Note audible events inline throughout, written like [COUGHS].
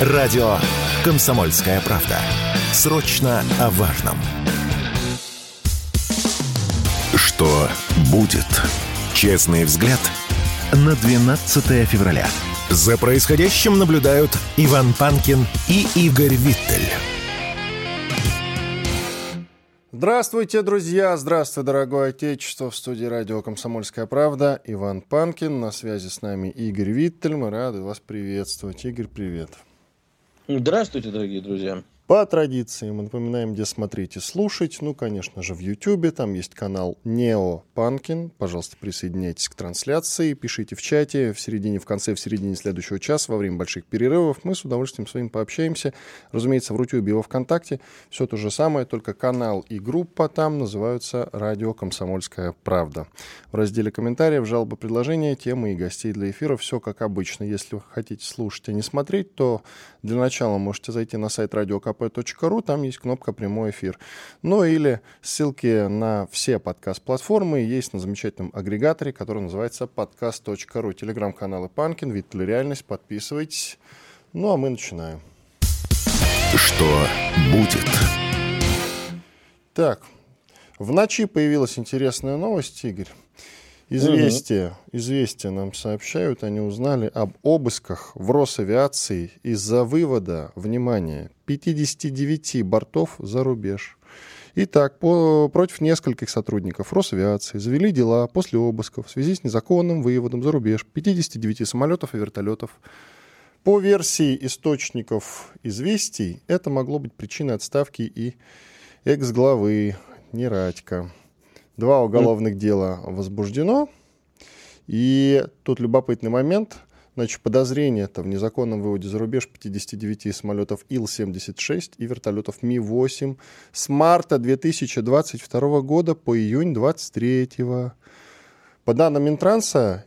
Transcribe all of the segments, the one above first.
Радио «Комсомольская правда». Срочно о важном. Что будет? Честный взгляд на 12 февраля. За происходящим наблюдают Иван Панкин и Игорь Виттель. Здравствуйте, друзья! Здравствуй, дорогое отечество! В студии радио «Комсомольская правда» Иван Панкин. На связи с нами Игорь Виттель. Мы рады вас приветствовать. Игорь, привет. Здравствуйте, дорогие друзья. По традиции мы напоминаем, где смотреть и слушать. Ну, конечно же, в YouTube. Там есть канал Нео Панкин. Пожалуйста, присоединяйтесь к трансляции. Пишите в чате в середине, в конце, в середине следующего часа, во время больших перерывов. Мы с удовольствием с вами пообщаемся. Разумеется, в YouTube и во ВКонтакте все то же самое, только канал и группа там называются «Радио Комсомольская правда». В разделе комментариев, жалобы, предложения, темы и гостей для эфира. Все как обычно. Если вы хотите слушать, а не смотреть, то для начала можете зайти на сайт радио kp.ru, там есть кнопка «Прямой эфир». Ну или ссылки на все подкаст-платформы есть на замечательном агрегаторе, который называется подкаст.ру. Телеграм-каналы Панкин, Виттель Реальность. Подписывайтесь. Ну а мы начинаем. Что будет? Так, в ночи появилась интересная новость, Игорь. Известия, угу. известия нам сообщают, они узнали об обысках в Росавиации из-за вывода, внимание, 59 бортов за рубеж. Итак, по, против нескольких сотрудников Росавиации завели дела после обысков в связи с незаконным выводом за рубеж 59 самолетов и вертолетов. По версии источников известий, это могло быть причиной отставки и экс-главы Нерадько. Два уголовных дела возбуждено. И тут любопытный момент. Значит, подозрение это в незаконном выводе за рубеж 59 самолетов Ил-76 и вертолетов Ми-8 с марта 2022 года по июнь 2023. По данным Минтранса,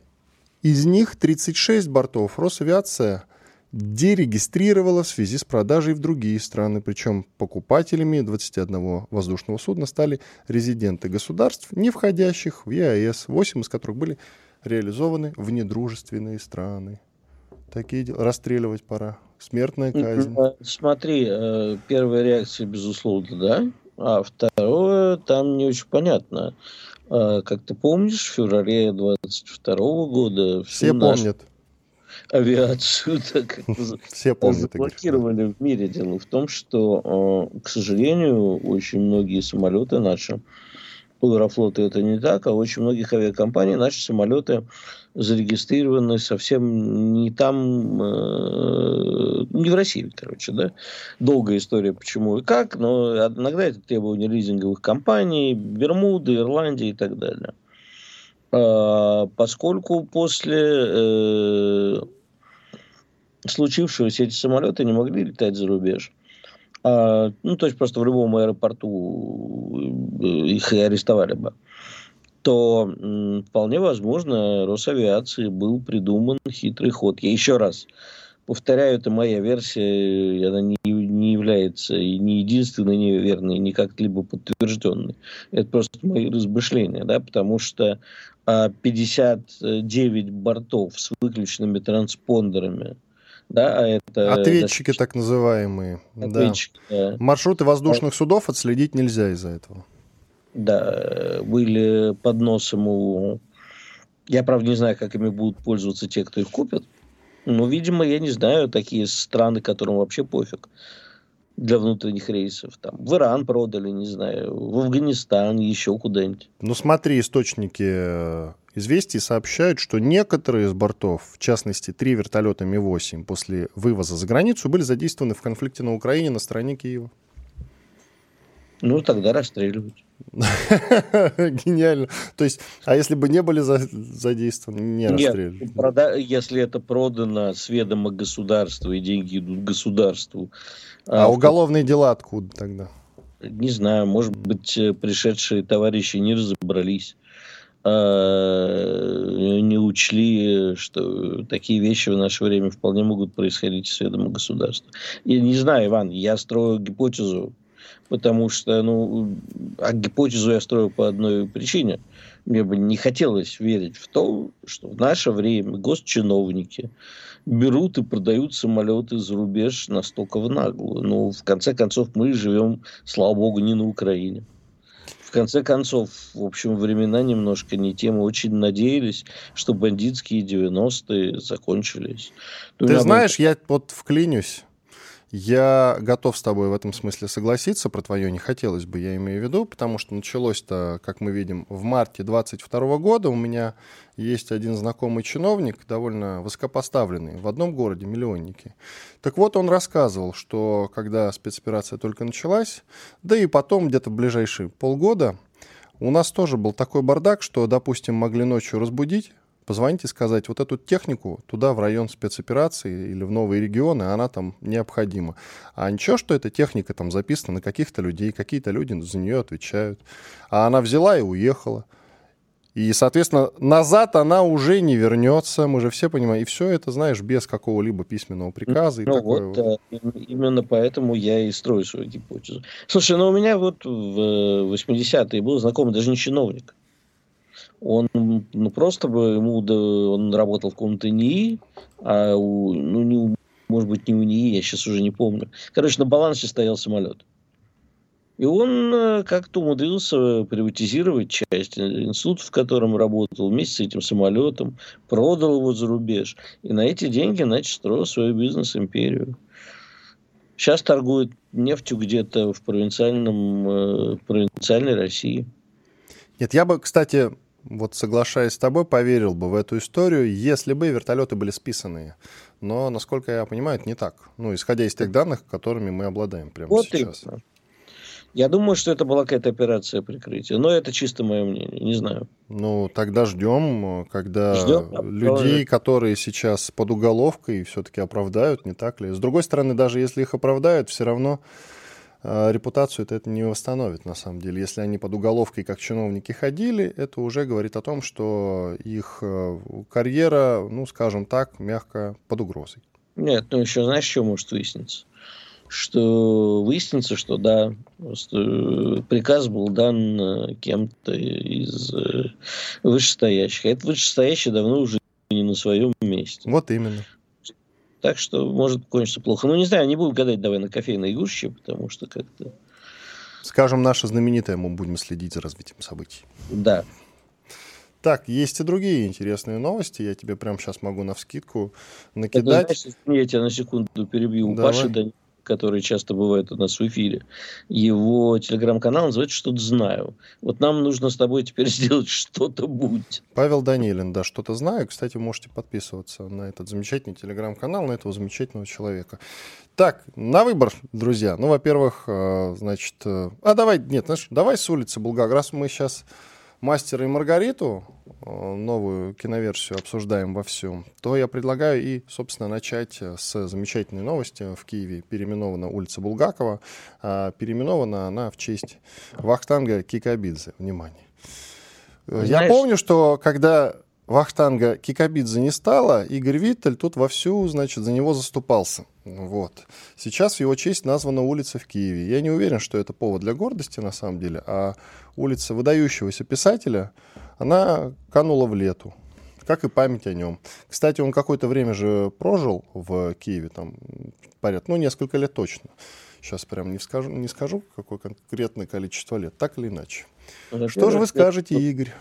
из них 36 бортов Росавиация – дерегистрировала в связи с продажей в другие страны. Причем покупателями 21 воздушного судна стали резиденты государств, не входящих в ЕАЭС, 8 из которых были реализованы в недружественные страны. Такие дела. Расстреливать пора. Смертная казнь. Смотри, э, первая реакция, безусловно, да. А второе, там не очень понятно. А, как ты помнишь, в феврале 22 года... Все помнят авиацию так Все помнят, заблокировали в мире. Дело в том, что, э, к сожалению, очень многие самолеты наши, у Аэрофлота это не так, а очень многих авиакомпаний наши самолеты зарегистрированы совсем не там, э, не в России, короче, да. Долгая история, почему и как, но иногда это требования лизинговых компаний, Бермуды, Ирландии и так далее. А, поскольку после э, случившегося эти самолеты не могли летать за рубеж, а, ну, то есть просто в любом аэропорту э, их и арестовали бы, то м, вполне возможно Росавиации был придуман хитрый ход. Я еще раз повторяю, это моя версия, она не, не является и не единственной неверной, не как-либо подтвержденной. Это просто мои размышления, да, потому что 59 бортов с выключенными транспондерами. Да, а это, Ответчики значит, так называемые. Ответчики, да. Да. Маршруты воздушных судов отследить нельзя из-за этого. Да, были под носом у... Я, правда, не знаю, как ими будут пользоваться те, кто их купит. Но, видимо, я не знаю, такие страны, которым вообще пофиг для внутренних рейсов. Там, в Иран продали, не знаю, в Афганистан, еще куда-нибудь. Ну смотри, источники известий сообщают, что некоторые из бортов, в частности, три вертолета Ми-8, после вывоза за границу были задействованы в конфликте на Украине на стороне Киева. Ну, тогда расстреливать. [LAUGHS] Гениально. То есть, а если бы не были задействованы, не расстреливали? Нет, прода... если это продано с ведома государства, и деньги идут государству, а, а уголовные дела откуда тогда? Не знаю, может быть, э, пришедшие товарищи не разобрались, не учли, что такие вещи в наше время вполне могут происходить с ведома государства. Я не знаю, Иван, я строю гипотезу, потому что, ну, а гипотезу я строю по одной причине. мне бы не хотелось верить в то, что в наше время госчиновники берут и продают самолеты за рубеж настолько в наглую. Но в конце концов мы живем, слава богу, не на Украине. В конце концов, в общем, времена немножко не те. Мы очень надеялись, что бандитские 90-е закончились. Ты знаешь, я вот вклинюсь. Я готов с тобой в этом смысле согласиться, про твое не хотелось бы, я имею в виду, потому что началось-то, как мы видим, в марте 22 года. У меня есть один знакомый чиновник, довольно высокопоставленный, в одном городе, миллионники. Так вот, он рассказывал, что когда спецоперация только началась, да и потом где-то в ближайшие полгода, у нас тоже был такой бардак, что, допустим, могли ночью разбудить, позвонить и сказать, вот эту технику туда, в район спецоперации или в новые регионы, она там необходима. А ничего, что эта техника там записана на каких-то людей, какие-то люди за нее отвечают. А она взяла и уехала. И, соответственно, назад она уже не вернется, мы же все понимаем. И все это, знаешь, без какого-либо письменного приказа. Ну, и такое вот, вот. именно поэтому я и строю свою гипотезу. Слушай, ну у меня вот в 80-е был знакомый даже не чиновник он ну, просто бы ему он работал в каком-то НИИ, а у, ну, не, может быть, не у НИИ, я сейчас уже не помню. Короче, на балансе стоял самолет. И он э, как-то умудрился приватизировать часть института, в котором работал, вместе с этим самолетом, продал его за рубеж. И на эти деньги, значит, строил свою бизнес-империю. Сейчас торгует нефтью где-то в провинциальном, э, провинциальной России. Нет, я бы, кстати, вот соглашаясь с тобой, поверил бы в эту историю, если бы вертолеты были списанные. Но, насколько я понимаю, это не так. Ну, исходя из тех данных, которыми мы обладаем прямо вот сейчас. Именно. Я думаю, что это была какая-то операция прикрытия. Но это чисто мое мнение, не знаю. Ну, тогда ждем, когда ждем, людей, которые сейчас под уголовкой, все-таки оправдают, не так ли? С другой стороны, даже если их оправдают, все равно репутацию это, это не восстановит, на самом деле. Если они под уголовкой как чиновники ходили, это уже говорит о том, что их э, карьера, ну, скажем так, мягко под угрозой. Нет, ну еще знаешь, что может выясниться? Что выяснится, что да, просто приказ был дан э, кем-то из э, вышестоящих. А этот вышестоящий давно уже не на своем месте. Вот именно. Так что может кончиться плохо. Ну, не знаю, не буду гадать давай на кофейной гуще, потому что как-то... Скажем, наше знаменитое, мы будем следить за развитием событий. Да. Так, есть и другие интересные новости. Я тебе прямо сейчас могу на вскидку накидать. Это, знаешь, я тебя на секунду перебью. Давай. Паши Данилова который часто бывает у нас в эфире, его телеграм-канал называется «Что-то знаю». Вот нам нужно с тобой теперь [LAUGHS] сделать «Что-то будь». Павел Данилин, да, «Что-то знаю». Кстати, можете подписываться на этот замечательный телеграм-канал, на этого замечательного человека. Так, на выбор, друзья. Ну, во-первых, э, значит... Э, а давай, нет, знаешь, давай с улицы Булгак. Раз мы сейчас «Мастера и Маргариту», э, новую киноверсию обсуждаем во всем, то я предлагаю и, собственно, начать с замечательной новости. В Киеве переименована улица Булгакова. А переименована она в честь Вахтанга Кикабидзе. Внимание. Знаешь... Я помню, что когда Вахтанга Кикабидзе не стало, Игорь Виттель тут вовсю, значит, за него заступался. Вот. Сейчас в его честь названа улица в Киеве. Я не уверен, что это повод для гордости на самом деле, а улица выдающегося писателя, она канула в лету, как и память о нем. Кстати, он какое-то время же прожил в Киеве, там, порядка, ну, несколько лет точно. Сейчас прям не скажу, не скажу, какое конкретное количество лет, так или иначе. Ну, что же вы скажете, Игорь?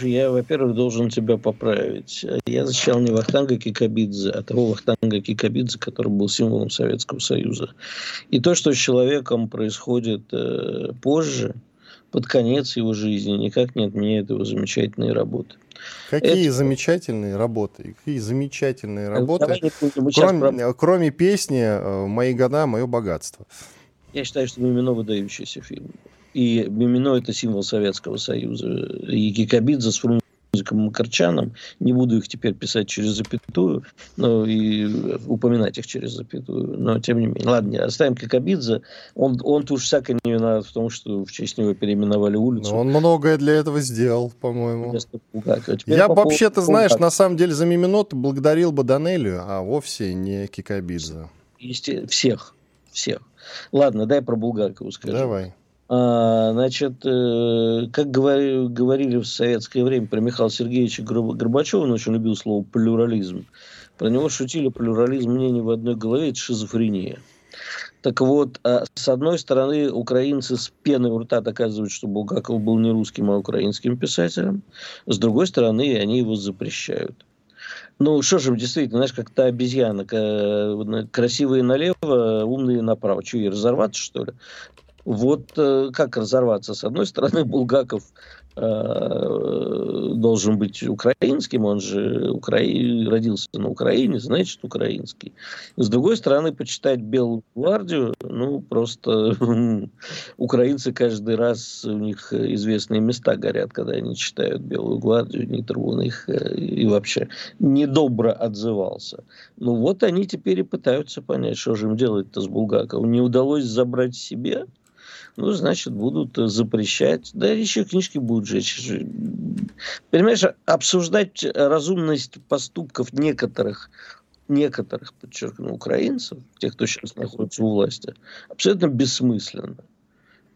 Я, во-первых, должен тебя поправить. Я защищал не Вахтанга Кикабидзе, а того Вахтанга Кикабидзе, который был символом Советского Союза. И то, что с человеком происходит э, позже, под конец его жизни, никак не отменяет его замечательные работы. Какие Это... замечательные работы? Какие замечательные работы? Кроме, кроме песни э, «Мои года, мое богатство». Я считаю, что Мимино выдающийся фильм. И Мимино – это символ Советского Союза. И Кикабидзе с Фрунзиком Макарчаном, не буду их теперь писать через запятую, но и упоминать их через запятую, но тем не менее. Ладно, оставим Кикабидзе. Он, он уж всяко не виноват в том, что в честь него переименовали улицу. Но он многое для этого сделал, по-моему. А Я по вообще-то, знаешь, на самом деле за Мимино благодарил бы Данелию, а вовсе не Кикабидзе. Всех, всех. Ладно, дай про Булгакову скажу. Давай. А, значит, э, как говорили, в советское время про Михаила Сергеевича Горбачева, он очень любил слово плюрализм. Про него шутили плюрализм мнений в одной голове, это шизофрения. Так вот, а, с одной стороны, украинцы с пеной у рта доказывают, что Булгаков был не русским, а украинским писателем. С другой стороны, они его запрещают. Ну, что же, действительно, знаешь, как та обезьяна, красивые налево, умные направо. Что, ей разорваться, что ли? Вот э, как разорваться? С одной стороны, [LAUGHS] Булгаков Э, должен быть украинским, он же укра... родился на Украине, значит украинский. С другой стороны, почитать Белую гвардию, ну, просто [LAUGHS] украинцы каждый раз, у них известные места горят, когда они читают Белую гвардию, Нитрун их э, и вообще недобро отзывался. Ну, вот они теперь и пытаются понять, что же им делать-то с Булгаковым. Не удалось забрать себе, ну, значит, будут э, запрещать. Да, еще книжки будут жечь. Понимаешь, обсуждать разумность поступков некоторых некоторых, подчеркну, украинцев, тех, кто сейчас находится у власти, абсолютно бессмысленно.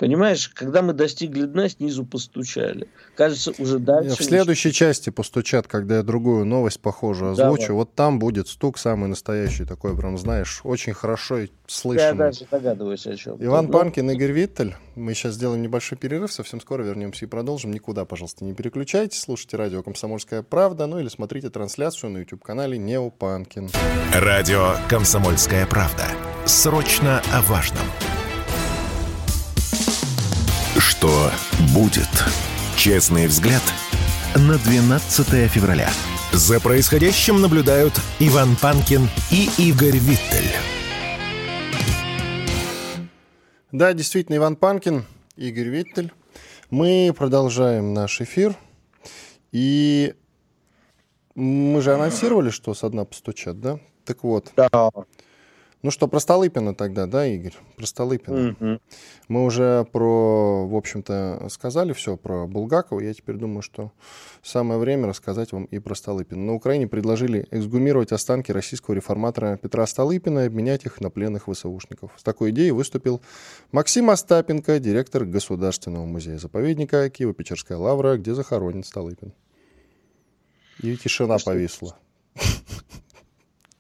Понимаешь, когда мы достигли дна, снизу постучали. Кажется, уже дальше... В следующей части постучат, когда я другую новость похожую озвучу. Давай. Вот там будет стук самый настоящий, такой прям, знаешь, очень хорошо слышно. Я даже догадываюсь о чем. Иван Но... Ну, Панкин, Игорь Виттель. Мы сейчас сделаем небольшой перерыв, совсем скоро вернемся и продолжим. Никуда, пожалуйста, не переключайтесь. Слушайте радио «Комсомольская правда», ну или смотрите трансляцию на YouTube-канале «Нео Панкин». Радио «Комсомольская правда». Срочно о важном. Что будет? Честный взгляд на 12 февраля. За происходящим наблюдают Иван Панкин и Игорь Виттель. Да, действительно, Иван Панкин, Игорь Виттель. Мы продолжаем наш эфир. И мы же анонсировали, что со дна постучат, да? Так вот. Да. Ну что, про Столыпина тогда, да, Игорь? Про Столыпина. Mm-hmm. Мы уже про, в общем-то, сказали все про Булгакова. Я теперь думаю, что самое время рассказать вам и про Столыпина. На Украине предложили эксгумировать останки российского реформатора Петра Столыпина и обменять их на пленных ВСУшников. С такой идеей выступил Максим Остапенко, директор Государственного музея-заповедника Киево-Печерская лавра, где захоронен Столыпин. И тишина повисла.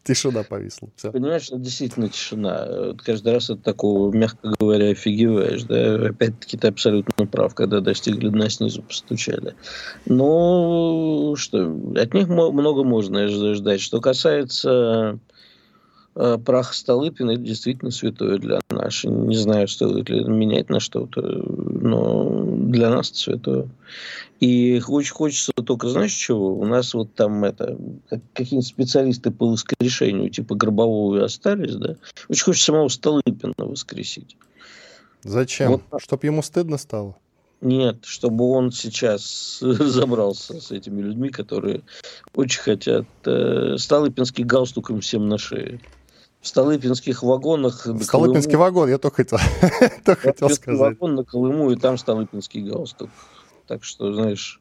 Тишина повисла. Все. Понимаешь, это действительно тишина. Каждый раз от такого, мягко говоря, офигеваешь. Да? Опять-таки ты абсолютно прав, когда достигли дна снизу постучали. Но что, от них много можно ждать. Что касается э, праха Столыпина, это действительно святое для нас. Не знаю, стоит ли менять на что-то, но для нас это святое. И очень хочется только, знаешь, чего? У нас вот там это, какие-нибудь специалисты по воскрешению, типа Гробового остались, да? Очень хочется самого Столыпина воскресить. Зачем? Вот. Чтоб ему стыдно стало? Нет, чтобы он сейчас [LAUGHS] забрался с этими людьми, которые очень хотят. Э, Столыпинский галстук им всем на шее. В Столыпинских вагонах... Столыпинский Колыму, вагон, я только [LAUGHS] хотел, только хотел сказать. вагон на Колыму, и там Столыпинский галстук. Так что, знаешь,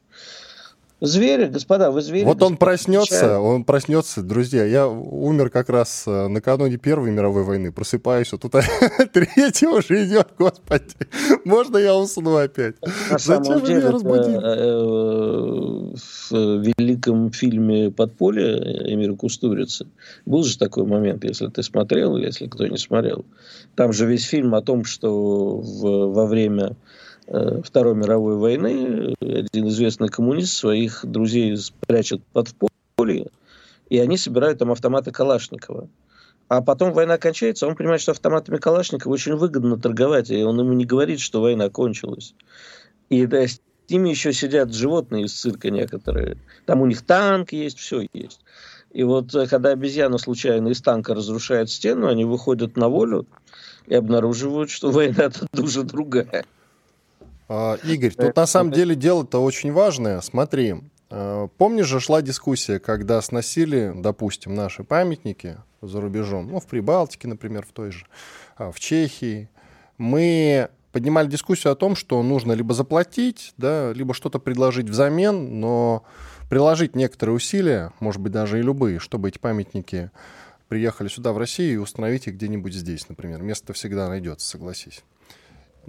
Звери, господа, вы звери. Вот он проснется, он проснется, друзья. Я умер как раз э, накануне Первой мировой войны. Просыпаюсь, а тут [LAUGHS] третья уже идет, господи. Можно я усну опять? На Зачем самом деле, меня разбудили? Э, в великом фильме «Подполье» Эмира Кустурицы был же такой момент, если ты смотрел, если кто не смотрел. Там же весь фильм о том, что в, во время Второй мировой войны один известный коммунист своих друзей прячет под поле, и они собирают там автоматы Калашникова. А потом война кончается, он понимает, что автоматами Калашникова очень выгодно торговать, и он ему не говорит, что война кончилась. И да, с ними еще сидят животные из цирка некоторые. Там у них танк есть, все есть. И вот э, когда обезьяна случайно из танка разрушает стену, они выходят на волю и обнаруживают, что [LAUGHS] война-то уже другая. А, Игорь, тут на самом деле дело-то очень важное. Смотри, а, помнишь же шла дискуссия, когда сносили, допустим, наши памятники за рубежом, ну, в Прибалтике, например, в той же, а, в Чехии. Мы поднимали дискуссию о том, что нужно либо заплатить, да, либо что-то предложить взамен, но приложить некоторые усилия, может быть, даже и любые, чтобы эти памятники приехали сюда, в Россию, и установить их где-нибудь здесь, например. Место всегда найдется, согласись.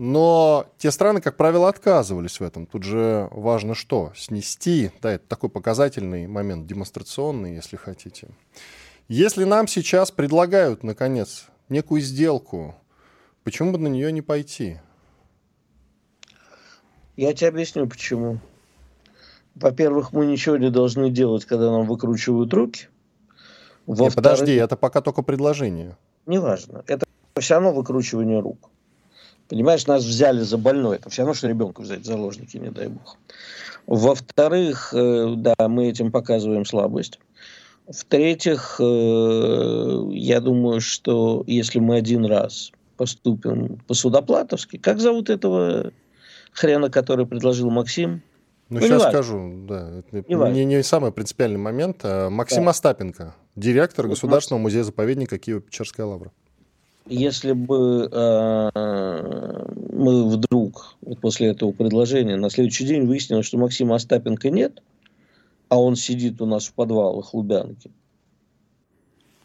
Но те страны, как правило, отказывались в этом. Тут же важно что? Снести. Да, это такой показательный момент, демонстрационный, если хотите. Если нам сейчас предлагают, наконец, некую сделку, почему бы на нее не пойти? Я тебе объясню, почему. Во-первых, мы ничего не должны делать, когда нам выкручивают руки. Нет, подожди, это пока только предложение. Неважно. Это все равно выкручивание рук. Понимаешь, нас взяли за больное. Это все равно, что ребенка взять в заложники, не дай бог. Во-вторых, э, да, мы этим показываем слабость. В-третьих, э, я думаю, что если мы один раз поступим по-судоплатовски, как зовут этого хрена, который предложил Максим? Ну, ну сейчас скажу, да. Это не, не самый принципиальный момент. А Максим да. Остапенко, директор вот Государственного музея-заповедника Киево-Печерская лавра. Если бы э, мы вдруг вот после этого предложения на следующий день выяснилось, что Максима Остапенко нет, а он сидит у нас в подвалах Лубянки,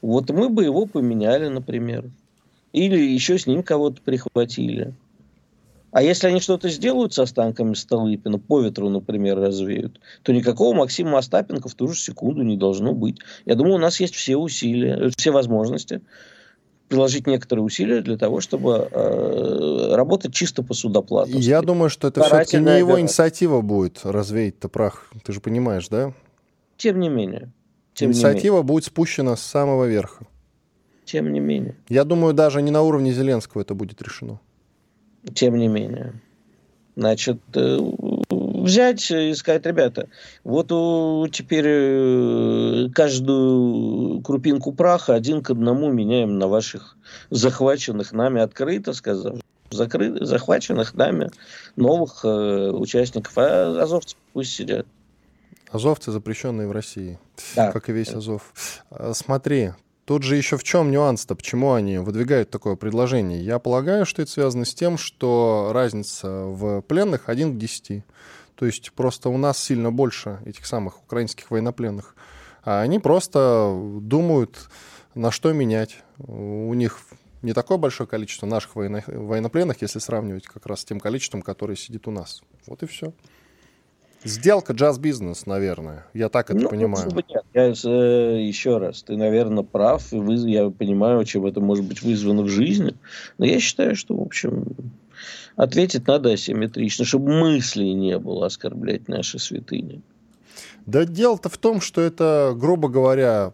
вот мы бы его поменяли, например. Или еще с ним кого-то прихватили. А если они что-то сделают с останками Столыпина, по ветру, например, развеют, то никакого Максима Остапенко в ту же секунду не должно быть. Я думаю, у нас есть все усилия, все возможности приложить некоторые усилия для того, чтобы э, работать чисто по судоплату. Я думаю, что это все-таки не его инициатива будет развеять-то прах. Ты же понимаешь, да? Тем не менее. Тем инициатива не менее. будет спущена с самого верха. Тем не менее. Я думаю, даже не на уровне Зеленского это будет решено. Тем не менее. Значит, э, взять и сказать, ребята, вот теперь э, каждую крупинку праха один к одному меняем на ваших захваченных нами, открыто сказав, закры... захваченных нами новых э, участников, а азовцы пусть сидят. Азовцы запрещенные в России, да. [LAUGHS] как и весь Азов. А, смотри, Тут же еще в чем нюанс-то, почему они выдвигают такое предложение? Я полагаю, что это связано с тем, что разница в пленных 1 к 10. То есть просто у нас сильно больше этих самых украинских военнопленных. А они просто думают, на что менять. У них не такое большое количество наших военно- военнопленных, если сравнивать как раз с тем количеством, которое сидит у нас. Вот и все. Сделка джаз-бизнес, наверное. Я так это ну, понимаю. Нет. Я, э, еще раз, ты, наверное, прав. И вы, я понимаю, чем это может быть вызвано в жизни. Но я считаю, что, в общем, ответить надо асимметрично, чтобы мыслей не было оскорблять наши святыни. Да дело-то в том, что это, грубо говоря,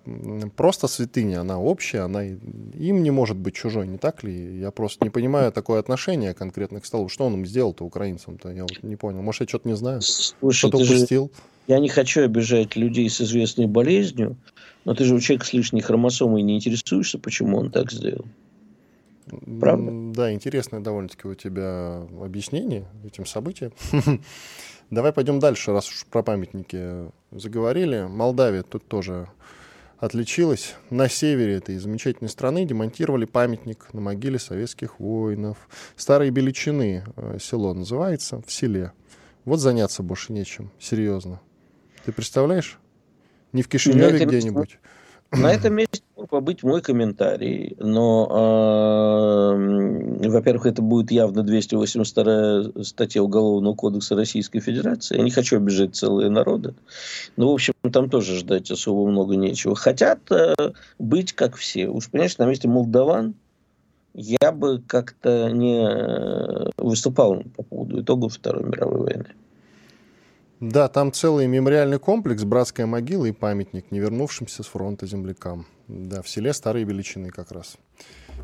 просто святыня, она общая, она им не может быть чужой, не так ли? Я просто не понимаю такое отношение конкретно к столу. Что он им сделал-то украинцам-то? Я вот не понял. Может, я что-то не знаю? Что-то упустил? Же... Я не хочу обижать людей с известной болезнью, но ты же у человека с лишней хромосомой не интересуешься, почему он так сделал. Правда? Да, интересное довольно-таки у тебя объяснение этим событиям. [LAUGHS] Давай пойдем дальше, раз уж про памятники заговорили. Молдавия тут тоже отличилась. На севере этой замечательной страны демонтировали памятник на могиле советских воинов. Старые Беличины э, село называется, в селе. Вот заняться больше нечем, серьезно. Ты представляешь? Не в Кишиневе где-нибудь. На этом месте побыть мой комментарий, но, э, во-первых, это будет явно 282 статья Уголовного кодекса Российской Федерации. Я не хочу обижать целые народы, но, в общем, там тоже ждать особо много нечего. Хотят э, быть как все. Уж, понимаешь, на месте молдаван я бы как-то не э, выступал по поводу итогов Второй мировой войны. Да, там целый мемориальный комплекс, братская могила и памятник не вернувшимся с фронта землякам. Да, в селе Старые Величины как раз.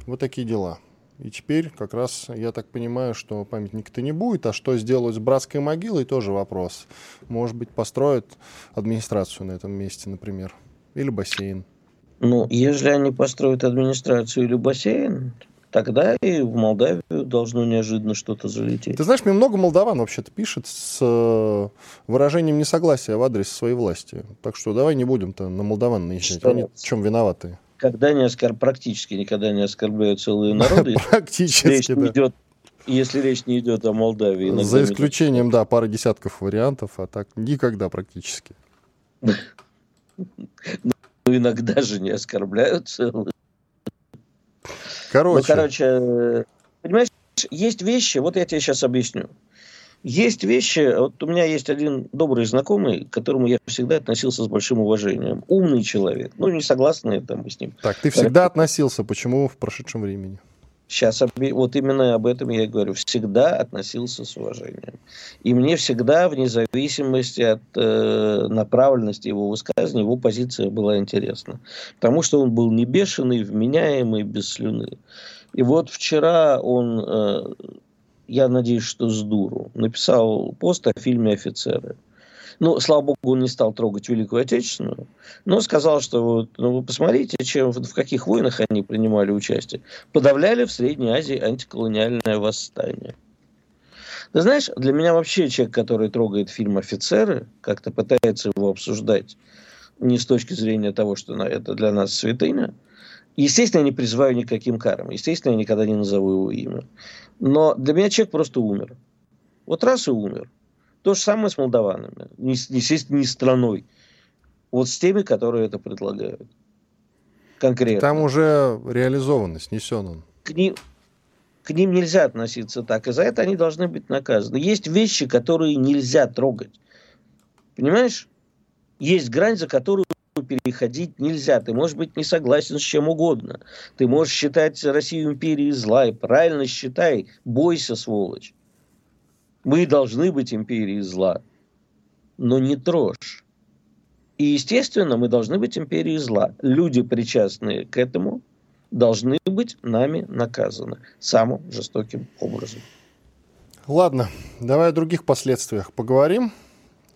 Вот такие дела. И теперь как раз я так понимаю, что памятника-то не будет, а что сделать с братской могилой, тоже вопрос. Может быть, построят администрацию на этом месте, например, или бассейн. Ну, если они построят администрацию или бассейн, тогда и в Молдавию должно неожиданно что-то залететь. Ты знаешь, мне много молдаван вообще-то пишет с э, выражением несогласия в адрес своей власти. Так что давай не будем-то на молдаван наезжать. Что? Они в чем виноваты? Когда не оскор... Практически никогда не оскорбляют целые народы. [LAUGHS] Практически, да. идет если речь не идет о Молдавии. За исключением, да, пары десятков вариантов, а так никогда практически. [LAUGHS] Ну, иногда же не оскорбляют целые Короче. Ну, короче, понимаешь, есть вещи, вот я тебе сейчас объясню. Есть вещи, вот у меня есть один добрый знакомый, к которому я всегда относился с большим уважением. Умный человек. Ну, не согласны там с ним. Так, ты всегда относился, почему в прошедшем времени? Сейчас вот именно об этом я говорю. Всегда относился с уважением. И мне всегда, вне зависимости от э, направленности его высказывания, его позиция была интересна. Потому что он был не бешеный, вменяемый, без слюны. И вот вчера он, э, я надеюсь, что с дуру, написал пост о фильме «Офицеры». Ну, слава богу, он не стал трогать Великую Отечественную, но сказал, что вот, ну, вы посмотрите, чем, в каких войнах они принимали участие. Подавляли в Средней Азии антиколониальное восстание. Ты знаешь, для меня вообще человек, который трогает фильм «Офицеры», как-то пытается его обсуждать не с точки зрения того, что это для нас святыня, Естественно, я не призываю никаким карам. Естественно, я никогда не назову его имя. Но для меня человек просто умер. Вот раз и умер. То же самое с молдаванами. Не, естественно, не страной. Вот с теми, которые это предлагают. Конкретно. Там уже реализованно, снесен он. К ним, к ним нельзя относиться так. И за это они должны быть наказаны. Есть вещи, которые нельзя трогать. Понимаешь? Есть грань, за которую переходить нельзя. Ты можешь быть не согласен с чем угодно. Ты можешь считать Россию империей зла. И правильно считай. Бойся, сволочь. Мы должны быть империей зла, но не трожь. И, естественно, мы должны быть империей зла. Люди, причастные к этому, должны быть нами наказаны самым жестоким образом. Ладно, давай о других последствиях поговорим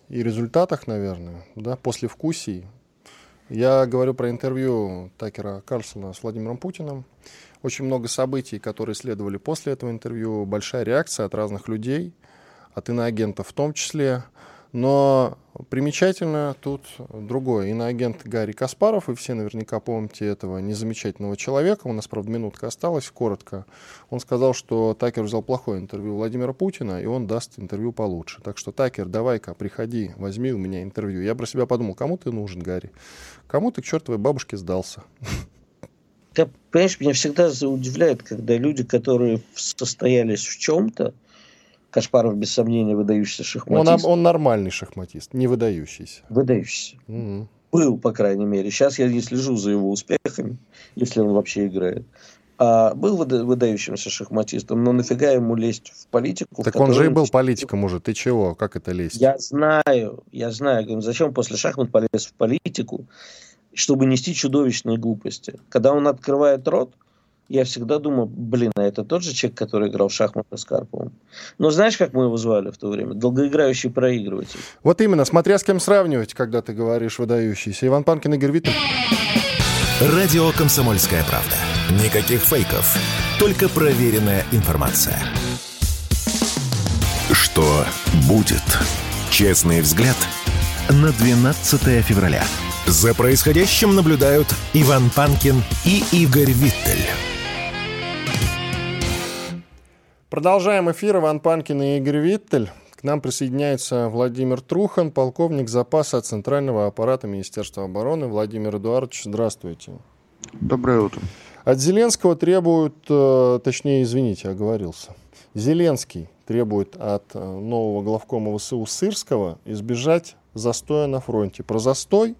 и результатах, наверное, да, после вкусий. Я говорю про интервью Такера Карлсона с Владимиром Путиным. Очень много событий, которые следовали после этого интервью, большая реакция от разных людей – от иноагентов в том числе. Но примечательно тут другое. Иноагент Гарри Каспаров, и все наверняка помните этого незамечательного человека, у нас, правда, минутка осталась, коротко. Он сказал, что Такер взял плохое интервью Владимира Путина, и он даст интервью получше. Так что, Такер, давай-ка, приходи, возьми у меня интервью. Я про себя подумал, кому ты нужен, Гарри? Кому ты к чертовой бабушке сдался? Ты, понимаешь, меня всегда удивляет, когда люди, которые состоялись в чем-то, Кашпаров, без сомнения, выдающийся шахматист. Он, он нормальный шахматист, не выдающийся. Выдающийся. Угу. Был, по крайней мере. Сейчас я не слежу за его успехами, если он вообще играет. А был выдающимся шахматистом, но нафига ему лезть в политику? Так в он же и был политиком уже. Ты чего? Как это лезть? Я знаю, я знаю. Зачем после шахмат полез в политику, чтобы нести чудовищные глупости? Когда он открывает рот, я всегда думал, блин, а это тот же человек, который играл в шахматы с Карповым. Но знаешь, как мы его звали в то время? Долгоиграющий проигрыватель. Вот именно, смотря с кем сравнивать, когда ты говоришь выдающийся. Иван Панкин, Игорь Виттель. Радио «Комсомольская правда». Никаких фейков, только проверенная информация. Что будет? Честный взгляд на 12 февраля. За происходящим наблюдают Иван Панкин и Игорь Виттель. Продолжаем эфир. Иван Панкин и Игорь Виттель. К нам присоединяется Владимир Трухан, полковник запаса Центрального аппарата Министерства обороны. Владимир Эдуардович, здравствуйте. Доброе утро. От Зеленского требуют, э, точнее, извините, оговорился. Зеленский требует от э, нового главкома ВСУ Сырского избежать застоя на фронте. Про застой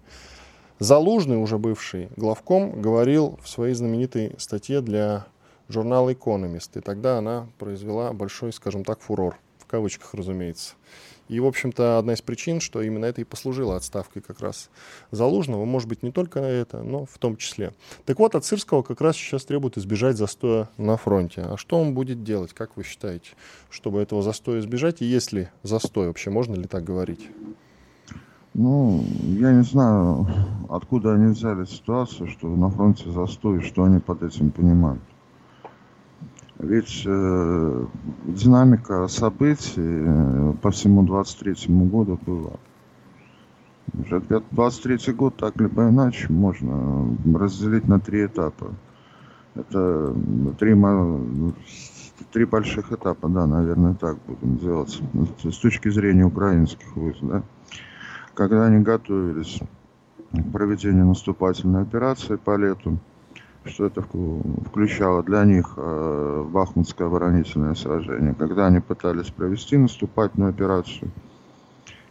Залужный, уже бывший главком, говорил в своей знаменитой статье для журнал «Экономист». И тогда она произвела большой, скажем так, фурор, в кавычках, разумеется. И, в общем-то, одна из причин, что именно это и послужило отставкой как раз Залужного, может быть, не только это, но в том числе. Так вот, от Сырского как раз сейчас требуют избежать застоя на фронте. А что он будет делать, как вы считаете, чтобы этого застоя избежать? И есть ли застой вообще, можно ли так говорить? Ну, я не знаю, откуда они взяли ситуацию, что на фронте застой, что они под этим понимают. Ведь э, динамика событий э, по всему 23 году была. Уже 23 год так либо иначе можно разделить на три этапа. Это три, три больших этапа, да, наверное, так будем делать. С точки зрения украинских войск, да. Когда они готовились к проведению наступательной операции по лету, что это включало для них э, Бахмутское оборонительное сражение, когда они пытались провести наступательную операцию,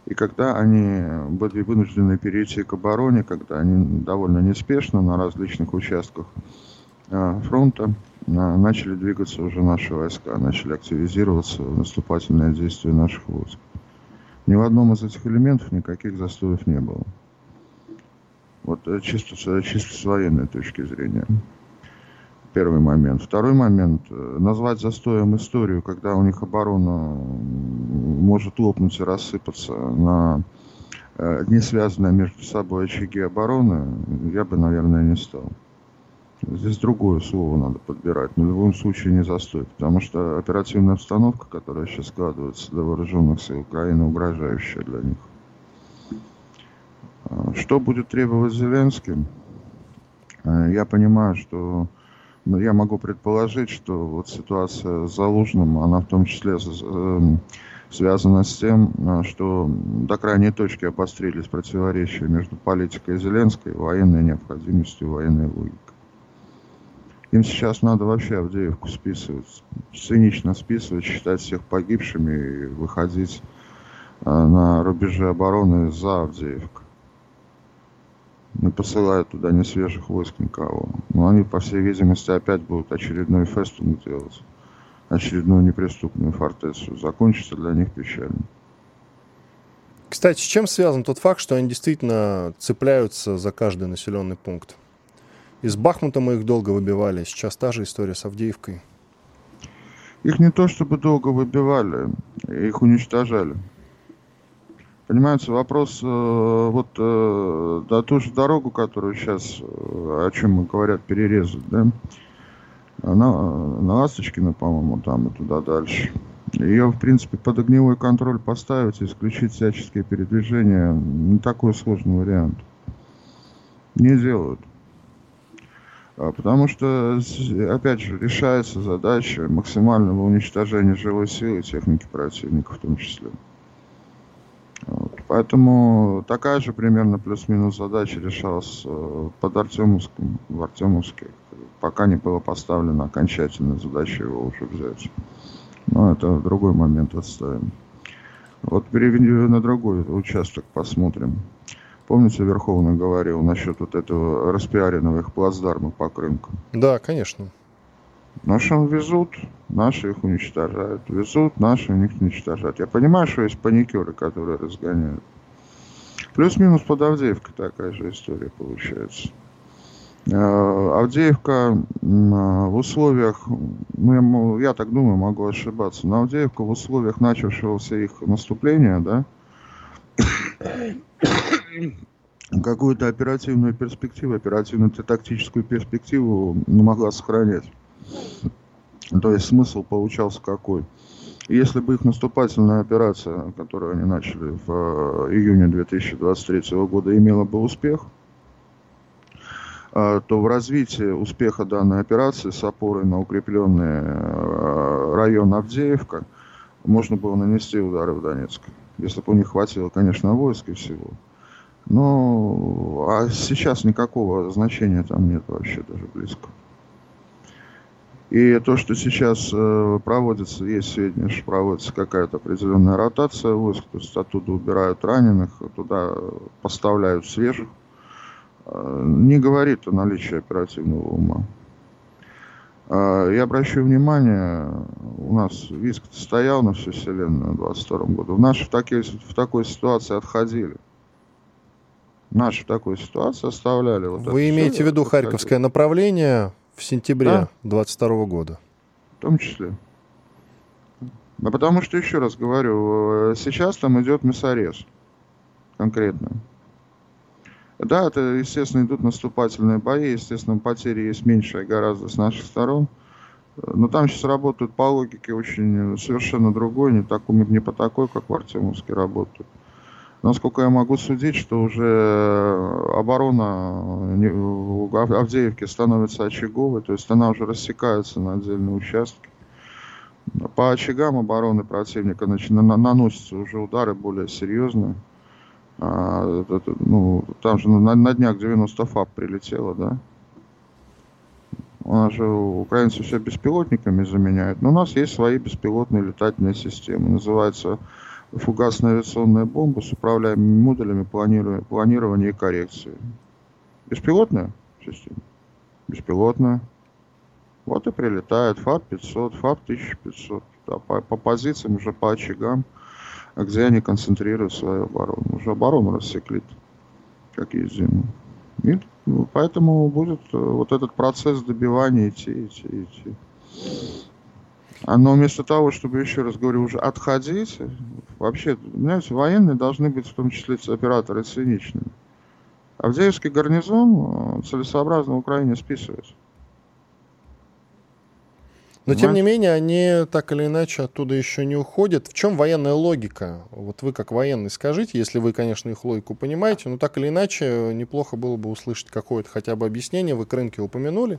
и когда они были вынуждены перейти к обороне, когда они довольно неспешно на различных участках э, фронта э, начали двигаться уже наши войска, начали активизироваться наступательные действия наших войск. Ни в одном из этих элементов никаких застоев не было. Вот э, чисто, чисто с военной точки зрения. Первый момент. Второй момент. Э, назвать застоем историю, когда у них оборона может лопнуть и рассыпаться на э, не связанные между собой очаги обороны, я бы, наверное, не стал. Здесь другое слово надо подбирать, но в любом случае не застой, потому что оперативная обстановка, которая сейчас складывается для вооруженных сил Украины, угрожающая для них. А, что будет требовать Зеленский? А, я понимаю, что ну, я могу предположить, что вот ситуация с Залужным, она в том числе эм, связана с тем, а, что до крайней точки обострились противоречия между политикой Зеленской, военной необходимостью, военной логикой. Им сейчас надо вообще Авдеевку списывать, цинично списывать, считать всех погибшими и выходить на рубежи обороны за Авдеевку не посылают туда ни свежих войск, никого. Но они, по всей видимости, опять будут очередной фестум делать. Очередную неприступную фортецу. Закончится для них печально. Кстати, с чем связан тот факт, что они действительно цепляются за каждый населенный пункт? Из Бахмута мы их долго выбивали, сейчас та же история с Авдеевкой. Их не то чтобы долго выбивали, их уничтожали. Понимаете, вопрос, э, вот э, да, ту же дорогу, которую сейчас, э, о чем говорят, перерезать, да, на, на Ласточкина, по-моему, там и туда дальше. Ее, в принципе, под огневой контроль поставить, исключить всяческие передвижения, не такой сложный вариант. Не делают. А, потому что, опять же, решается задача максимального уничтожения живой силы техники противника в том числе. Вот. Поэтому такая же примерно плюс-минус задача решалась э, под Артемовском, в Артемовске, пока не было поставлено окончательная задача его уже взять. Но это другой момент отставим. Вот переведем на другой участок, посмотрим. Помните, Верховный говорил насчет вот этого распиаренного их плацдарма по Крымку? Да, конечно. Нашим везут, наши их уничтожают. Везут, наши у них уничтожают. Я понимаю, что есть паникеры, которые разгоняют. Плюс-минус под Авдеевкой такая же история получается. Э, Авдеевка в условиях, ну я, я так думаю, могу ошибаться, но Авдеевка в условиях начавшегося их наступления, да, [COUGHS] какую-то оперативную перспективу, оперативную тактическую перспективу могла сохранять. То есть смысл получался какой? Если бы их наступательная операция, которую они начали в э, июне 2023 года, имела бы успех, э, то в развитии успеха данной операции с опорой на укрепленный э, район Авдеевка можно было нанести удары в Донецк. Если бы у них хватило, конечно, войск и всего. Но а сейчас никакого значения там нет вообще даже близко. И то, что сейчас э, проводится, есть сведения, что проводится какая-то определенная ротация войск, то есть оттуда убирают раненых, туда поставляют свежих, э, не говорит о наличии оперативного ума. Э, я обращаю внимание, у нас виск стоял на всю вселенную в 22 году. Наши в, такие, в такой ситуации отходили. Наши в такой ситуации оставляли. Вот Вы имеете в виду Харьковское направление, в сентябре да? года. В том числе. Да потому что, еще раз говорю, э, сейчас там идет мясорез. Конкретно. Да, это, естественно, идут наступательные бои, естественно, потери есть меньшие гораздо с наших сторон. Э, но там сейчас работают по логике очень совершенно другой, не, такой, не по такой, как в Артемовске работают. Насколько я могу судить, что уже оборона Авдеевки становится очаговой, то есть она уже рассекается на отдельные участки. По очагам обороны противника наносятся уже удары более серьезные. А, это, ну, там же на, на днях 90 ФАП прилетело, да? У нас же украинцы все беспилотниками заменяют. Но у нас есть свои беспилотные летательные системы. Называется фугасная авиационная бомба с управляемыми модулями планирования и коррекции. Беспилотная система? Беспилотная. Вот и прилетает ФАП-500, ФАП-1500. Да, по, по позициям, уже по очагам, где они концентрируют свою оборону. Уже оборону рассекли, как есть зиму. И ну, поэтому будет э, вот этот процесс добивания идти, идти, идти. Но вместо того, чтобы, еще раз говорю, уже отходить, вообще, понимаете, военные должны быть, в том числе операторы, циничными. Авдеевский гарнизон э, целесообразно в Украине списывать. Но, тем не менее, они так или иначе оттуда еще не уходят. В чем военная логика? Вот вы как военный скажите, если вы, конечно, их логику понимаете, но так или иначе неплохо было бы услышать какое-то хотя бы объяснение. Вы к рынке упомянули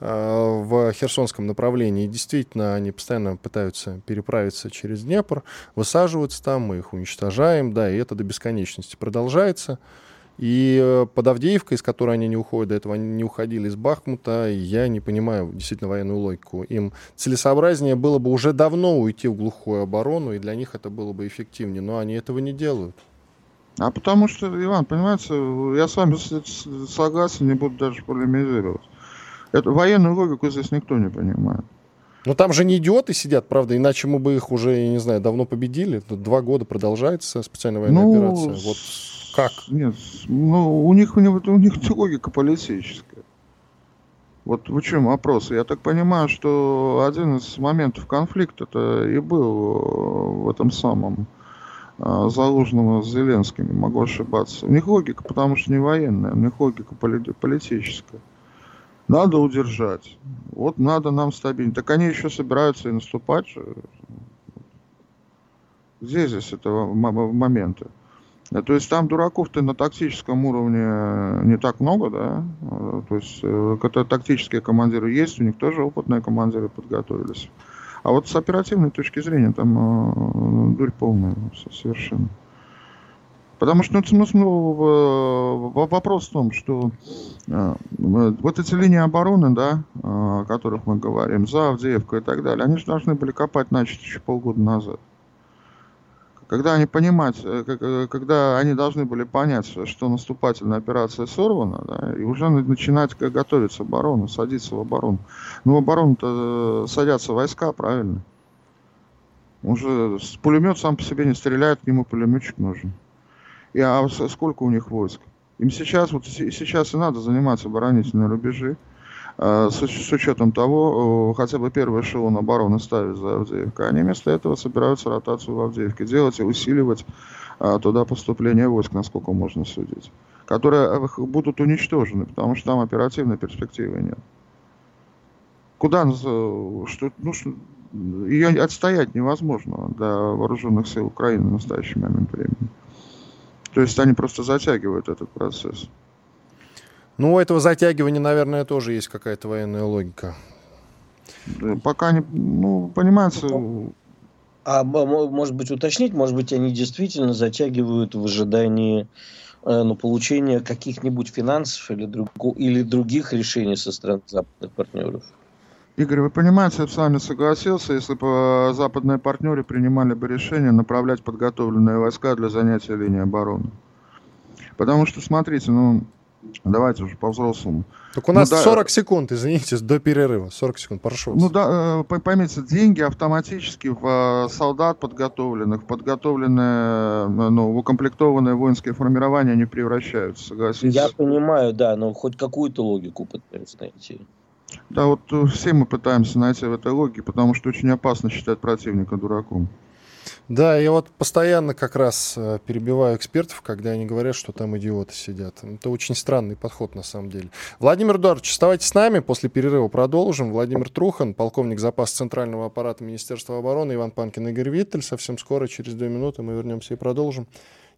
э, в Херсонском направлении. Действительно, они постоянно пытаются переправиться через Днепр, высаживаются там, мы их уничтожаем, да, и это до бесконечности продолжается. И э, под Авдеевкой, из которой они не уходят, до этого они не уходили из Бахмута, я не понимаю действительно военную логику. Им целесообразнее было бы уже давно уйти в глухую оборону, и для них это было бы эффективнее, но они этого не делают. А потому что, Иван, понимаете, я с вами согласен, не буду даже полемизировать. Это, военную логику здесь никто не понимает. Но там же не идиоты сидят, правда, иначе мы бы их уже, я не знаю, давно победили. Тут два года продолжается специальная военная ну, операция. Вот как? Нет, ну, у них, у них, у них логика политическая. Вот в чем вопрос? Я так понимаю, что один из моментов конфликта это и был э, в этом самом э, заложенного с Зеленским, могу ошибаться. У них логика, потому что не военная, у них логика политическая. Надо удержать. Вот надо нам стабильно. Так они еще собираются и наступать. Где здесь этого момента? Э, то есть там дураков-то на тактическом уровне э, не так много, да. Э, то есть это тактические командиры есть, у них тоже опытные командиры подготовились. А вот с оперативной точки зрения там дурь полная совершенно. Потому что ну, ну, вопрос в том, что вот эти линии обороны, да, о которых мы говорим, за Авдеевку и так далее, они же должны были копать начать еще полгода назад когда они понимать, э, э, когда они должны были понять, что наступательная операция сорвана, да, и уже начинать готовиться оборону, садиться в оборону. Ну, в оборону-то э, садятся войска, правильно? Уже пулемет сам по себе не стреляет, к нему пулеметчик нужен. И а сколько у них войск? Им сейчас, вот сейчас и надо заниматься оборонительные рубежи. Э, с, с учетом того, хотя бы первый эшелон обороны ставить за Авдеевкой, они вместо этого собираются ротацию в Авдеевке делать и усиливать а, туда поступление войск, насколько можно судить, которые э, будут уничтожены, потому что там оперативной перспективы нет. Куда, что, ну, что, ее отстоять невозможно для вооруженных сил Украины в настоящий момент времени. То есть они просто затягивают этот процесс. Ну, у этого затягивания, наверное, тоже есть какая-то военная логика. Пока не, ну, понимаете... А может быть уточнить, может быть они действительно затягивают в ожидании э, ну, получения каких-нибудь финансов или, друг, или других решений со стороны западных партнеров? Игорь, вы понимаете, я с вами согласился, если бы западные партнеры принимали бы решение направлять подготовленные войска для занятия линии обороны. Потому что, смотрите, ну, Давайте уже по-взрослому. Так у нас ну, да, 40 секунд, извините, до перерыва. 40 секунд, прошу вас. Ну да, э, поймите, деньги автоматически в э, солдат подготовленных, подготовленные, э, ну, в укомплектованные воинские формирования не превращаются, согласитесь? Я понимаю, да, но хоть какую-то логику пытаются найти. Да, вот все мы пытаемся найти в этой логике, потому что очень опасно считать противника дураком. Да, я вот постоянно как раз э, перебиваю экспертов, когда они говорят, что там идиоты сидят. Это очень странный подход на самом деле. Владимир Эдуардович, оставайтесь с нами, после перерыва продолжим. Владимир Трухан, полковник запаса Центрального аппарата Министерства обороны, Иван Панкин, Игорь Виттель. Совсем скоро, через две минуты мы вернемся и продолжим.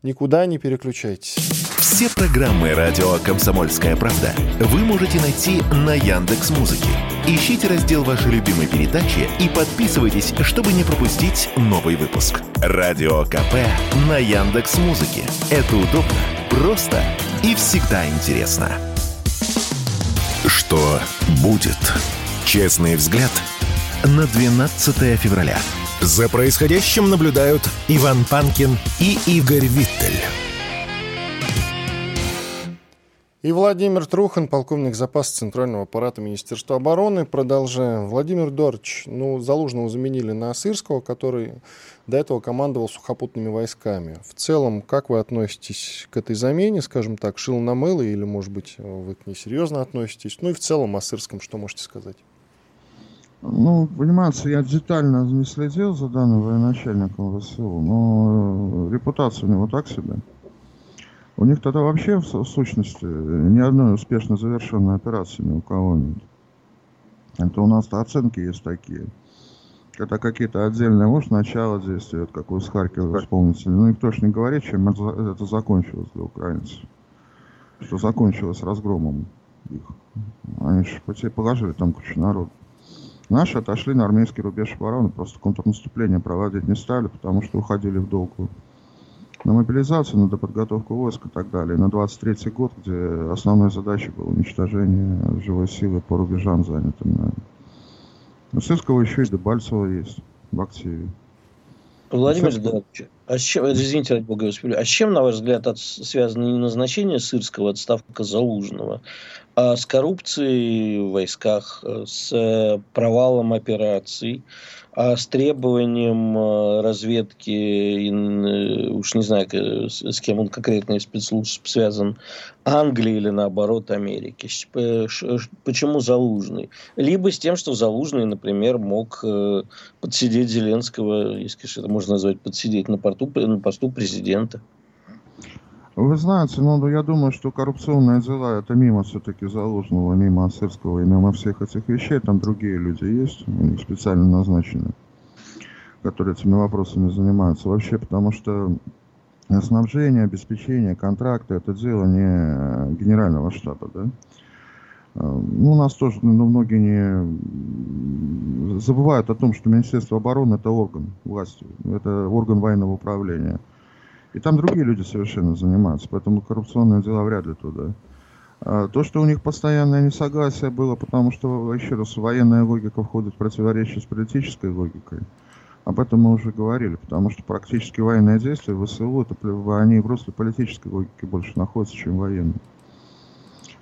Никуда не переключайтесь. Все программы радио Комсомольская правда вы можете найти на Яндекс Музыке. Ищите раздел вашей любимой передачи и подписывайтесь, чтобы не пропустить новый выпуск. Радио КП на Яндекс Музыке. Это удобно, просто и всегда интересно. Что будет? Честный взгляд на 12 февраля. За происходящим наблюдают Иван Панкин и Игорь Виттель. И Владимир Трухан, полковник запаса Центрального аппарата Министерства обороны. Продолжаем. Владимир Дорч, ну, Залужного заменили на Сырского, который до этого командовал сухопутными войсками. В целом, как вы относитесь к этой замене, скажем так, шил на мыло, или, может быть, вы к ней серьезно относитесь? Ну и в целом о Сырском что можете сказать? Ну, понимаете, я детально не следил за данным военачальником ВСУ, но репутация у него так себе. У них тогда вообще, в, сущности, ни одной успешно завершенной операции ни у кого нет. Это у нас оценки есть такие. Когда какие-то отдельные, может, начало действия, вот как вы с Харькова вспомните. Ну, никто же не говорит, чем это, это закончилось для украинцев. Что закончилось разгромом их. Они же положили там кучу народу. Наши отошли на армейский рубеж обороны, просто контрнаступление проводить не стали, потому что уходили в долгую на мобилизацию, на доподготовку войск и так далее. На 23 год, где основной задачей было уничтожение живой силы по рубежам занятым. На... У Сырского еще и Дебальцева есть в активе. Владимир Жданович, а с чем, извините, ради бога, а с чем, на ваш взгляд, от, связано не назначение Сырского, отставка Залужного, а с коррупцией в войсках, с провалом операций, а с требованием э, разведки, э, уж не знаю, с кем он конкретно из спецслужб связан, Англии или наоборот Америки. Почему Залужный? Либо с тем, что Залужный, например, мог э, подсидеть Зеленского, если это можно назвать подсидеть, на, порту, на посту президента. Вы знаете, ну, я думаю, что коррупционные дела это мимо все-таки Залужного, мимо Осырского и мимо всех этих вещей. Там другие люди есть, у специально назначены, которые этими вопросами занимаются. Вообще, потому что снабжение, обеспечение, контракты это дело не генерального штаба, да? Ну, у нас тоже ну, многие не забывают о том, что Министерство обороны это орган власти, это орган военного управления. И там другие люди совершенно занимаются, поэтому коррупционные дела вряд ли туда. А то, что у них постоянное несогласие было, потому что, еще раз, военная логика входит в противоречие с политической логикой. Об этом мы уже говорили, потому что практически военные действия в ВСУ, это, они просто политической логики больше находятся, чем военные.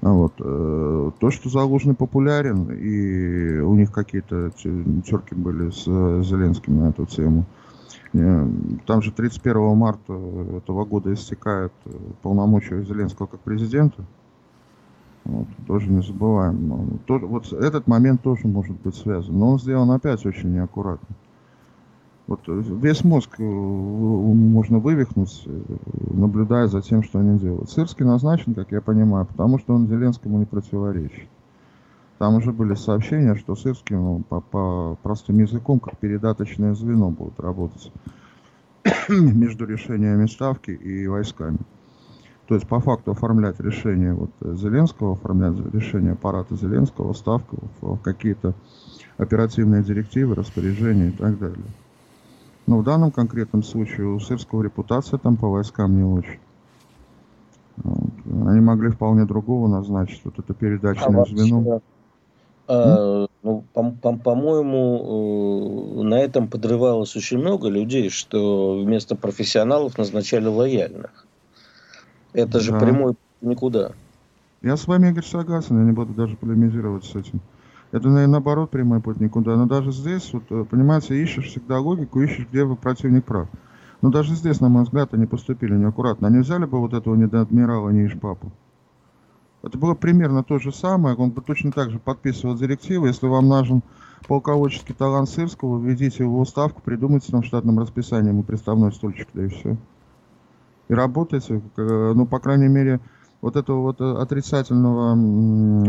А вот. Э, то, что Залужный популярен, и у них какие-то терки были с Зеленским на эту тему – Э, там же 31 марта этого года истекает э, полномочия Зеленского как президента. Вот, тоже не забываем. Но, тоже, вот этот момент тоже может быть связан. Но он сделан опять очень неаккуратно. Вот э, весь мозг можно вывихнуть, наблюдая за тем, что они делают. Сырский назначен, как я понимаю, потому что он Зеленскому не противоречит. Там уже были сообщения, что Сырский ну, по, по простым языком, как передаточное звено будет работать [COUGHS] между решениями ставки и войсками. То есть по факту оформлять решение вот Зеленского, оформлять решение аппарата Зеленского, ставку в какие-то оперативные директивы, распоряжения и так далее. Но в данном конкретном случае у Сырского репутация там по войскам не очень. Вот. Они могли вполне другого назначить. Вот это передачное а звено. А, ну, по-моему, э, на этом подрывалось очень много людей, что вместо профессионалов назначали лояльных. Это же да. прямой никуда. Я с вами, Игорь, согласен, я не буду даже полемизировать с этим. Это, наоборот, прямой путь никуда. Но даже здесь, вот, э, понимаете, ищешь всегда логику, ищешь, где противник прав. Но даже здесь, на мой взгляд, они поступили неаккуратно. Они взяли бы вот этого недоадмирала Ниш Папу, это было примерно то же самое. Он бы точно так же подписывал директивы. Если вам нужен полководческий талант Сырского, введите его в ставку, придумайте там штатным расписанием и приставной стульчик, да и все. И работайте. Ну, по крайней мере, вот этого вот отрицательного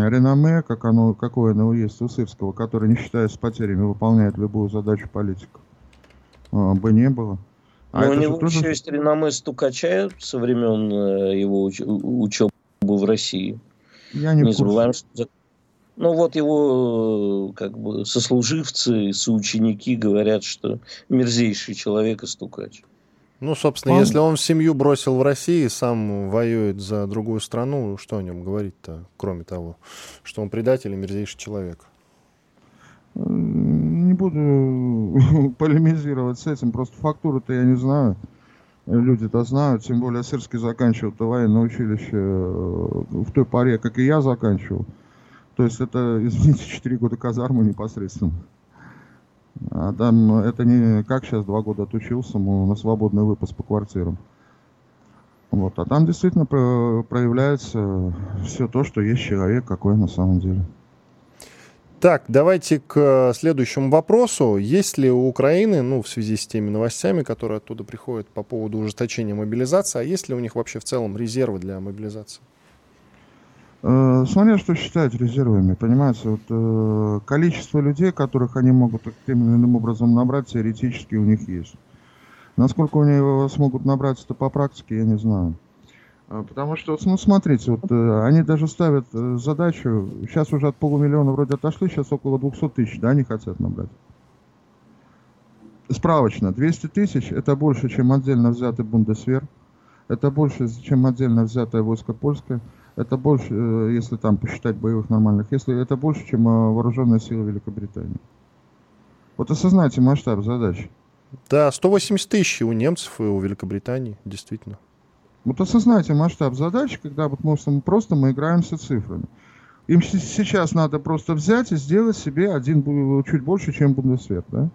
реноме, как оно, какое оно есть у Сырского, который, не считаясь с потерями, выполняет любую задачу политика, а, бы не было. А Но у него тоже... еще есть реноме стукача со времен э, его уч- учебы в России. Я не, не забываем, что ну вот его как бы сослуживцы, соученики говорят, что мерзейший человек и стукач. Ну, собственно, он... если он семью бросил в России, сам воюет за другую страну, что о нем говорить-то, кроме того, что он предатель и мерзейший человек? Не буду [LAUGHS] полемизировать с этим, просто фактуру-то я не знаю. Люди-то знают, тем более Сырский заканчивал то военное училище э, в той паре, как и я заканчивал. То есть это, [LAUGHS] извините, 4 года казармы непосредственно. А там это не как сейчас два года отучился на свободный выпуск по квартирам. Вот. А там действительно проявляется все то, что есть человек, какой на самом деле. Так, давайте к следующему вопросу. Есть ли у Украины, ну, в связи с теми новостями, которые оттуда приходят по поводу ужесточения мобилизации, а есть ли у них вообще в целом резервы для мобилизации? Э, смотря что считать резервами, понимаете, вот, э, количество людей, которых они могут тем или иным образом набрать, теоретически у них есть. Насколько они его смогут набрать это по практике, я не знаю. А, потому что, ну, смотрите, вот э, они даже ставят э, задачу, сейчас уже от полумиллиона вроде отошли, сейчас около 200 тысяч, да, они хотят набрать. Справочно, 200 тысяч это больше, чем отдельно взятый Бундесвер, это больше, чем отдельно взятое войско польское, это больше, э, если там посчитать боевых нормальных, если это больше, чем вооруженная сила Великобритании. Вот осознайте масштаб задачи. Да, 180 тысяч у немцев и у Великобритании, действительно. Вот осознайте масштаб задач, когда вот мы просто мы играемся цифрами. Им сейчас надо просто взять и сделать себе один чуть больше, чем Бундесвер, да?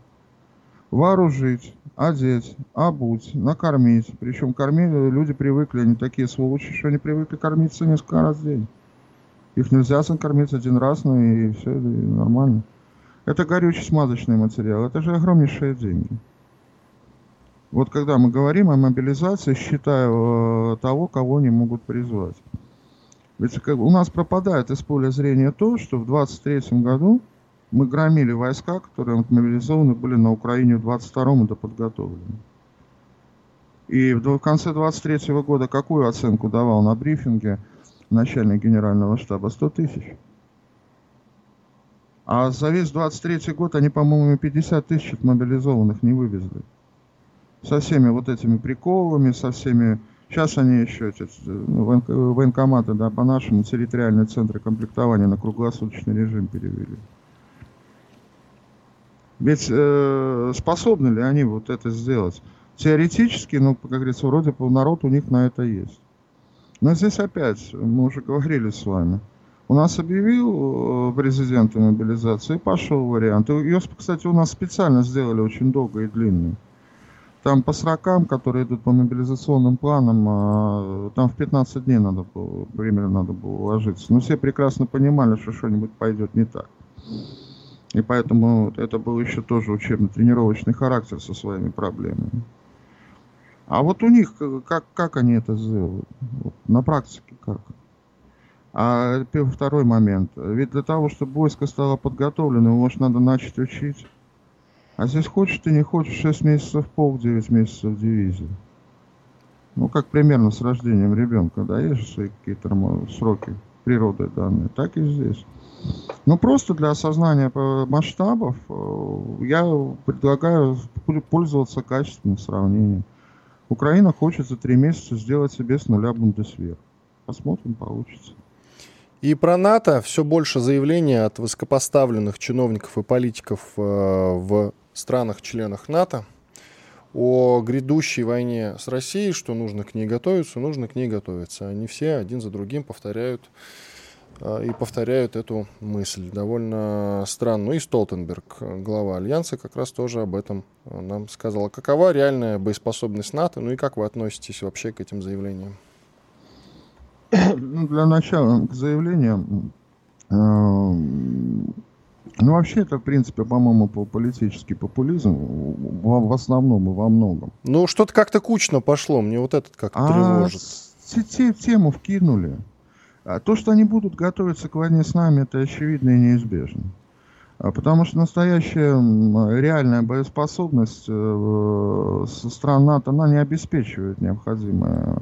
Вооружить, одеть, обуть, накормить. Причем кормить люди привыкли, они такие сволочи, что они привыкли кормиться несколько раз в день. Их нельзя кормить один раз, ну и все, и нормально. Это горючий смазочный материал, это же огромнейшие деньги. Вот когда мы говорим о мобилизации, считаю э, того, кого не могут призвать. Ведь у нас пропадает из поля зрения то, что в 23 году мы громили войска, которые мобилизованы были на Украине в 22-м и подготовлены. И в конце 23 года какую оценку давал на брифинге начальник генерального штаба? 100 тысяч. А за весь 23 год они, по-моему, 50 тысяч мобилизованных не вывезли со всеми вот этими приколами, со всеми... Сейчас они еще, ну, военкоматы, да, по-нашему, территориальные центры комплектования на круглосуточный режим перевели. Ведь э, способны ли они вот это сделать? Теоретически, ну, как говорится, вроде бы народ у них на это есть. Но здесь опять, мы уже говорили с вами, у нас объявил э, президент мобилизации, пошел вариант. Ее, кстати, у нас специально сделали очень долго и длинный. Там по срокам, которые идут по мобилизационным планам, а, там в 15 дней надо было, примерно надо было уложиться. Но все прекрасно понимали, что что-нибудь пойдет не так. И поэтому это был еще тоже учебно-тренировочный характер со своими проблемами. А вот у них, как, как они это сделают? Вот, на практике как? А второй момент. Ведь для того, чтобы войско стало подготовленным, его надо начать учить. А здесь хочешь ты не хочешь, 6 месяцев полк, 9 месяцев в дивизии. Ну, как примерно с рождением ребенка, да, есть свои какие-то сроки природы данные, так и здесь. Ну, просто для осознания масштабов э, я предлагаю пользоваться качественным сравнением. Украина хочет за три месяца сделать себе с нуля Бундесвер. Посмотрим, получится. И про НАТО все больше заявлений от высокопоставленных чиновников и политиков э, в странах-членах НАТО о грядущей войне с Россией, что нужно к ней готовиться, нужно к ней готовиться. Они все один за другим повторяют э, и повторяют эту мысль. Довольно странно. И Столтенберг, глава Альянса, как раз тоже об этом э, нам сказал. Какова реальная боеспособность НАТО, ну и как вы относитесь вообще к этим заявлениям? [CLEARS THROAT] Ну, для начала к заявлениям э, ну, вообще, это, в принципе, по-моему, политический популизм в, в основном и во многом. Ну, что-то как-то кучно пошло, мне вот этот как-то а тревожит. Те, тему вкинули. А то, что они будут готовиться к войне с нами, это очевидно и неизбежно. А потому что настоящая реальная боеспособность э, со стран НАТО, она не обеспечивает необходимые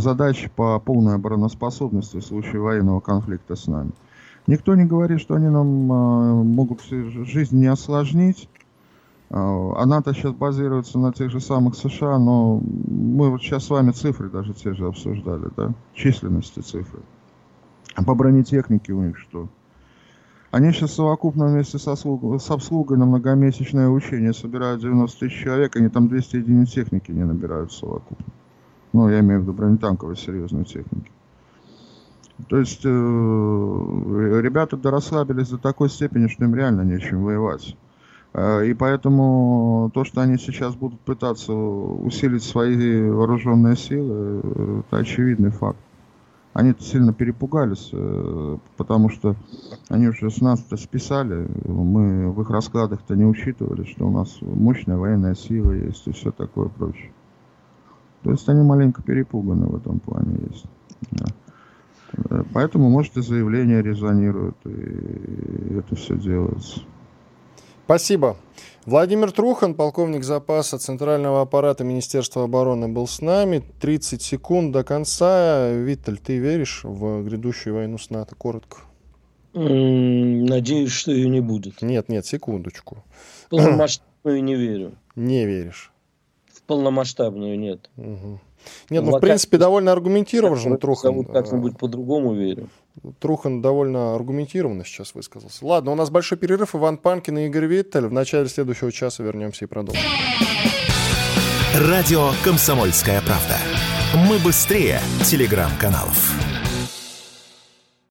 задачи по полной обороноспособности в случае военного конфликта с нами. Никто не говорит, что они нам э, могут жизнь не осложнить. Она-то сейчас базируется на тех же самых США, но мы вот сейчас с вами цифры даже те же обсуждали, да, численности цифры. А по бронетехнике у них что? Они сейчас совокупно вместе со слуг... с обслугой на многомесячное учение собирают 90 тысяч человек, они там 200 единиц техники не набирают совокупно. Ну, я имею в виду бронетанковой серьезной техники. То есть э, ребята дорасслабились до такой степени, что им реально нечем воевать. Э, и поэтому то, что они сейчас будут пытаться усилить свои вооруженные силы, э, это очевидный факт они сильно перепугались, э, потому что они уже с нас-то списали, мы в их раскладах-то не учитывали, что у нас мощная военная сила есть и все такое прочее. То есть они маленько перепуганы в этом плане есть. Да. Э, поэтому, может, и заявления резонируют, и это все делается. Спасибо. Владимир Трухан, полковник запаса Центрального аппарата Министерства обороны, был с нами. 30 секунд до конца. Виталь, ты веришь в грядущую войну с НАТО? Коротко. Надеюсь, что ее не будет. Нет, нет, секундочку. Полномасштабную не верю. Не веришь. В полномасштабную нет. Угу. Нет, ну, ну в принципе, довольно аргументированно Трухан. Как-нибудь по-другому верю. Трухан довольно аргументированно сейчас высказался. Ладно, у нас большой перерыв. Иван Панкин и Игорь Виттель. В начале следующего часа вернемся и продолжим. Радио «Комсомольская правда». Мы быстрее телеграм-каналов.